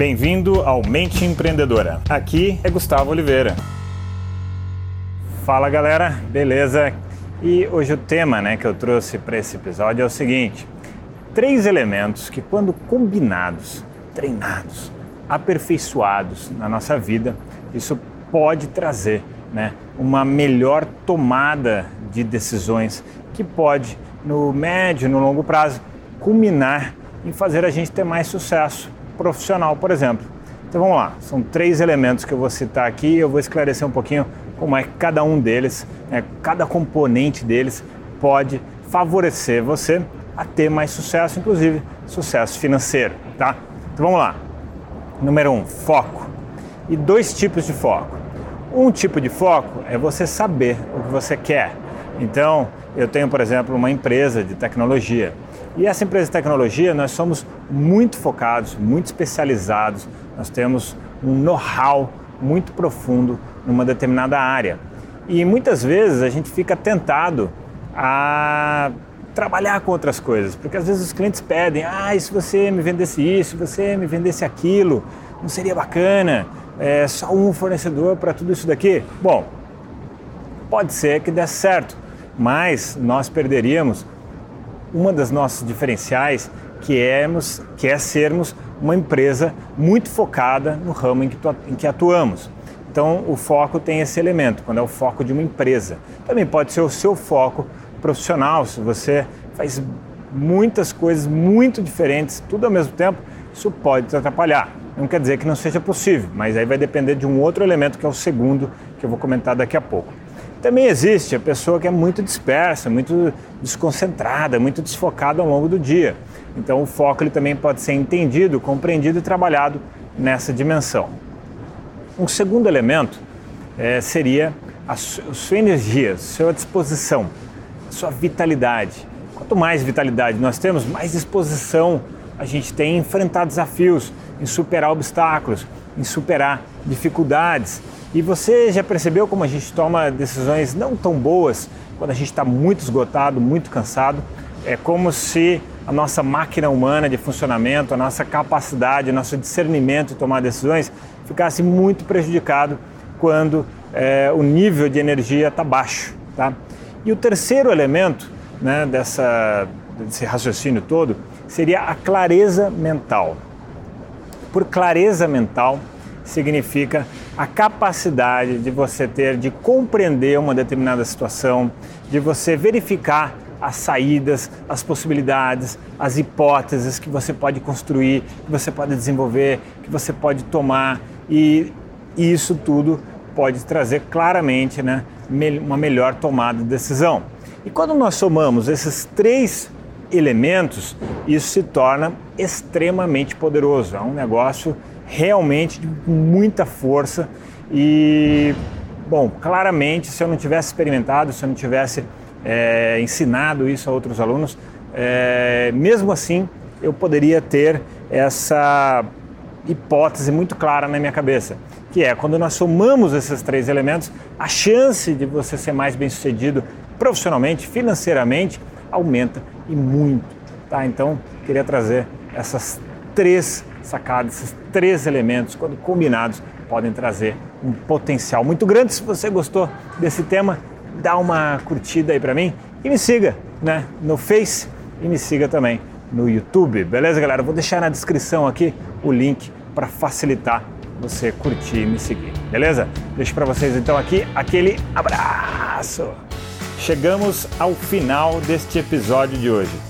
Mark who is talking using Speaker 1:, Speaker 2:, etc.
Speaker 1: Bem-vindo ao Mente Empreendedora. Aqui é Gustavo Oliveira. Fala galera, beleza? E hoje o tema né, que eu trouxe para esse episódio é o seguinte: três elementos que, quando combinados, treinados, aperfeiçoados na nossa vida, isso pode trazer né, uma melhor tomada de decisões que pode, no médio, no longo prazo, culminar em fazer a gente ter mais sucesso profissional, por exemplo. Então vamos lá, são três elementos que eu vou citar aqui e eu vou esclarecer um pouquinho como é que cada um deles, né, cada componente deles pode favorecer você a ter mais sucesso, inclusive sucesso financeiro, tá? Então vamos lá. Número um, foco. E dois tipos de foco. Um tipo de foco é você saber o que você quer. Então, eu tenho, por exemplo, uma empresa de tecnologia. E essa empresa de tecnologia, nós somos muito focados, muito especializados, nós temos um know-how muito profundo numa determinada área. E muitas vezes a gente fica tentado a trabalhar com outras coisas, porque às vezes os clientes pedem: ah, e se você me vendesse isso, se você me vendesse aquilo, não seria bacana? É só um fornecedor para tudo isso daqui? Bom, pode ser que desse certo, mas nós perderíamos uma das nossas diferenciais, que, éramos, que é sermos uma empresa muito focada no ramo em que, em que atuamos. Então, o foco tem esse elemento, quando é o foco de uma empresa. Também pode ser o seu foco profissional, se você faz muitas coisas muito diferentes, tudo ao mesmo tempo, isso pode te atrapalhar. Não quer dizer que não seja possível, mas aí vai depender de um outro elemento que é o segundo, que eu vou comentar daqui a pouco. Também existe a pessoa que é muito dispersa, muito desconcentrada, muito desfocada ao longo do dia. Então o foco ele também pode ser entendido, compreendido e trabalhado nessa dimensão. Um segundo elemento é, seria a sua energia, a sua disposição, a sua vitalidade. Quanto mais vitalidade nós temos, mais disposição a gente tem em enfrentar desafios, em superar obstáculos, em superar dificuldades. E você já percebeu como a gente toma decisões não tão boas quando a gente está muito esgotado, muito cansado? É como se a nossa máquina humana de funcionamento, a nossa capacidade, o nosso discernimento de tomar decisões ficasse muito prejudicado quando é, o nível de energia está baixo. Tá? E o terceiro elemento né, dessa, desse raciocínio todo seria a clareza mental. Por clareza mental, significa a capacidade de você ter de compreender uma determinada situação, de você verificar as saídas, as possibilidades, as hipóteses que você pode construir, que você pode desenvolver, que você pode tomar e isso tudo pode trazer claramente né, uma melhor tomada de decisão. E quando nós somamos esses três elementos, isso se torna extremamente poderoso. É um negócio realmente de muita força e, bom, claramente, se eu não tivesse experimentado, se eu não tivesse é, ensinado isso a outros alunos, é, mesmo assim eu poderia ter essa hipótese muito clara na minha cabeça, que é quando nós somamos esses três elementos, a chance de você ser mais bem sucedido profissionalmente, financeiramente, aumenta e muito. Tá? Então, queria trazer essas três sacadas, esses três elementos, quando combinados, podem trazer um potencial muito grande. Se você gostou desse tema, dá uma curtida aí para mim e me siga né, no Face e me siga também no YouTube. Beleza, galera? Vou deixar na descrição aqui o link para facilitar você curtir e me seguir. Beleza? Deixo para vocês então aqui aquele abraço. Chegamos ao final deste episódio de hoje.